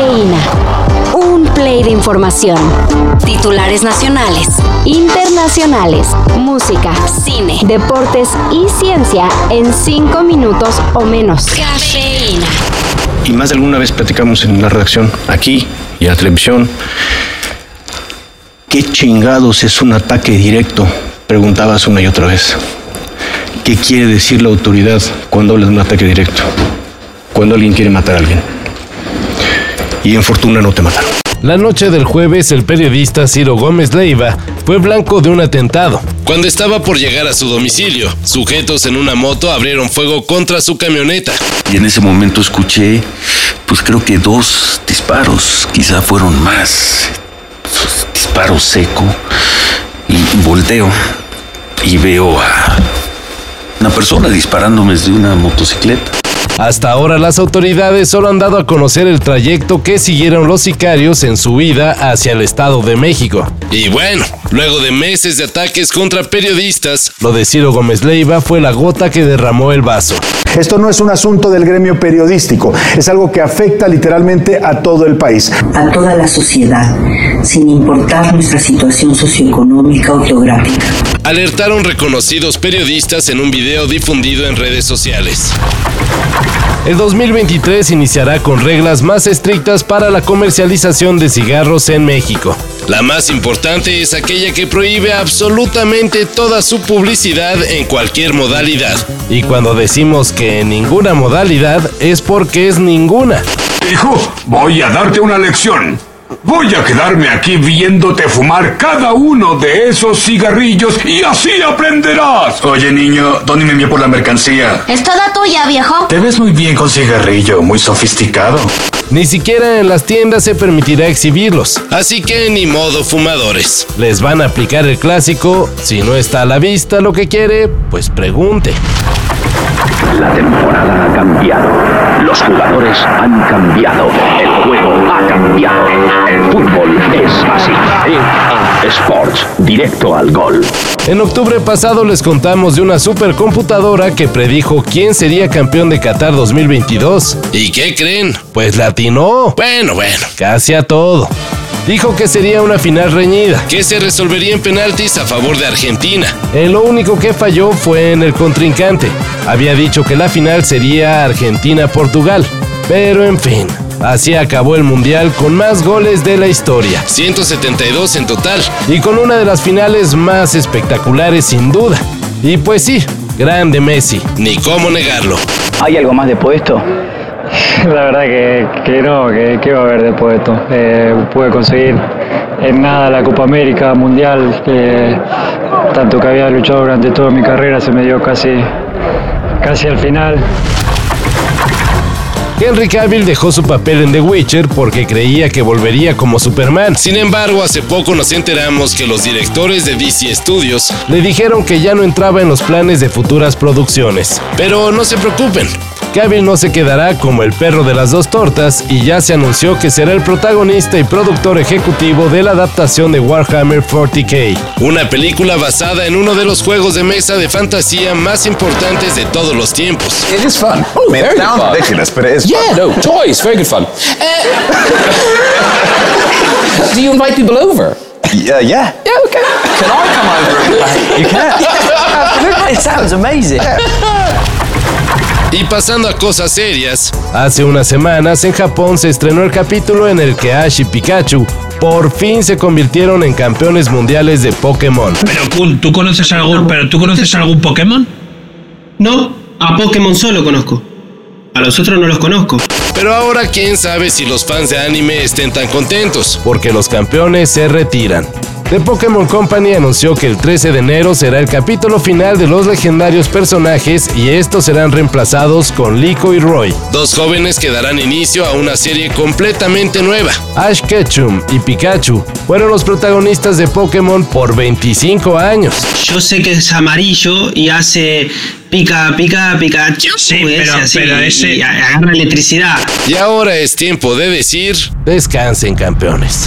Cafeína. Un play de información. Titulares nacionales, internacionales, música, cine, deportes y ciencia en cinco minutos o menos. Cafeína. Y más de alguna vez platicamos en la redacción, aquí y en la televisión. ¿Qué chingados es un ataque directo? Preguntabas una y otra vez. ¿Qué quiere decir la autoridad cuando habla de un ataque directo? Cuando alguien quiere matar a alguien. Y en fortuna no te mataron. La noche del jueves, el periodista Ciro Gómez Leiva fue blanco de un atentado. Cuando estaba por llegar a su domicilio, sujetos en una moto abrieron fuego contra su camioneta. Y en ese momento escuché, pues creo que dos disparos, quizá fueron más. Disparo seco. Y volteo y veo a una persona disparándome desde una motocicleta. Hasta ahora las autoridades solo han dado a conocer el trayecto que siguieron los sicarios en su ida hacia el Estado de México. Y bueno, luego de meses de ataques contra periodistas, lo de Ciro Gómez Leiva fue la gota que derramó el vaso. Esto no es un asunto del gremio periodístico, es algo que afecta literalmente a todo el país. A toda la sociedad, sin importar nuestra situación socioeconómica o geográfica. Alertaron reconocidos periodistas en un video difundido en redes sociales. El 2023 iniciará con reglas más estrictas para la comercialización de cigarros en México. La más importante es aquella que prohíbe absolutamente toda su publicidad en cualquier modalidad. Y cuando decimos que en ninguna modalidad es porque es ninguna. Hijo, voy a darte una lección. Voy a quedarme aquí viéndote fumar cada uno de esos cigarrillos y así aprenderás. Oye, niño, ¿dónde me envió por la mercancía? Es toda tuya, viejo. Te ves muy bien con cigarrillo, muy sofisticado. Ni siquiera en las tiendas se permitirá exhibirlos. Así que ni modo fumadores. Les van a aplicar el clásico, si no está a la vista lo que quiere, pues pregunte. La temporada ha cambiado. Los jugadores han cambiado. El cambiado. El fútbol es así. EA Sports, directo al gol. En octubre pasado les contamos de una supercomputadora que predijo quién sería campeón de Qatar 2022. ¿Y qué creen? Pues latinó. Bueno, bueno, casi a todo. Dijo que sería una final reñida, que se resolvería en penaltis a favor de Argentina. En lo único que falló fue en el contrincante. Había dicho que la final sería Argentina-Portugal. Pero en fin, Así acabó el Mundial con más goles de la historia, 172 en total, y con una de las finales más espectaculares sin duda. Y pues sí, grande Messi, ni cómo negarlo. ¿Hay algo más después de esto? La verdad que, que no, que, que va a haber después de esto. Eh, pude conseguir en nada la Copa América, Mundial, tanto que había luchado durante toda mi carrera se me dio casi, casi al final. Henry Cavill dejó su papel en The Witcher porque creía que volvería como Superman. Sin embargo, hace poco nos enteramos que los directores de DC Studios le dijeron que ya no entraba en los planes de futuras producciones. Pero no se preocupen, Cavill no se quedará como el perro de las dos tortas y ya se anunció que será el protagonista y productor ejecutivo de la adaptación de Warhammer 40k, una película basada en uno de los juegos de mesa de fantasía más importantes de todos los tiempos. It is fun. Mean, it sounds ridiculous, but it is Yeah, no, toys, very good fun. Uh, do you invite people over? Yeah, yeah. Yeah, okay. Can I come over and play? You can. Absolutely, it sounds amazing. Y pasando a cosas serias, hace unas semanas en Japón se estrenó el capítulo en el que Ash y Pikachu por fin se convirtieron en campeones mundiales de Pokémon. Pero Kun, ¿tú conoces algún, pero tú conoces algún Pokémon? No, a Pokémon solo conozco. A los otros no los conozco. Pero ahora quién sabe si los fans de anime estén tan contentos, porque los campeones se retiran. The Pokémon Company anunció que el 13 de enero será el capítulo final de los legendarios personajes y estos serán reemplazados con Lico y Roy, dos jóvenes que darán inicio a una serie completamente nueva. Ash Ketchum y Pikachu fueron los protagonistas de Pokémon por 25 años. Yo sé que es amarillo y hace pica, pica, Pikachu. Sí, pero, pero ese... y agarra electricidad. Y ahora es tiempo de decir, descansen campeones.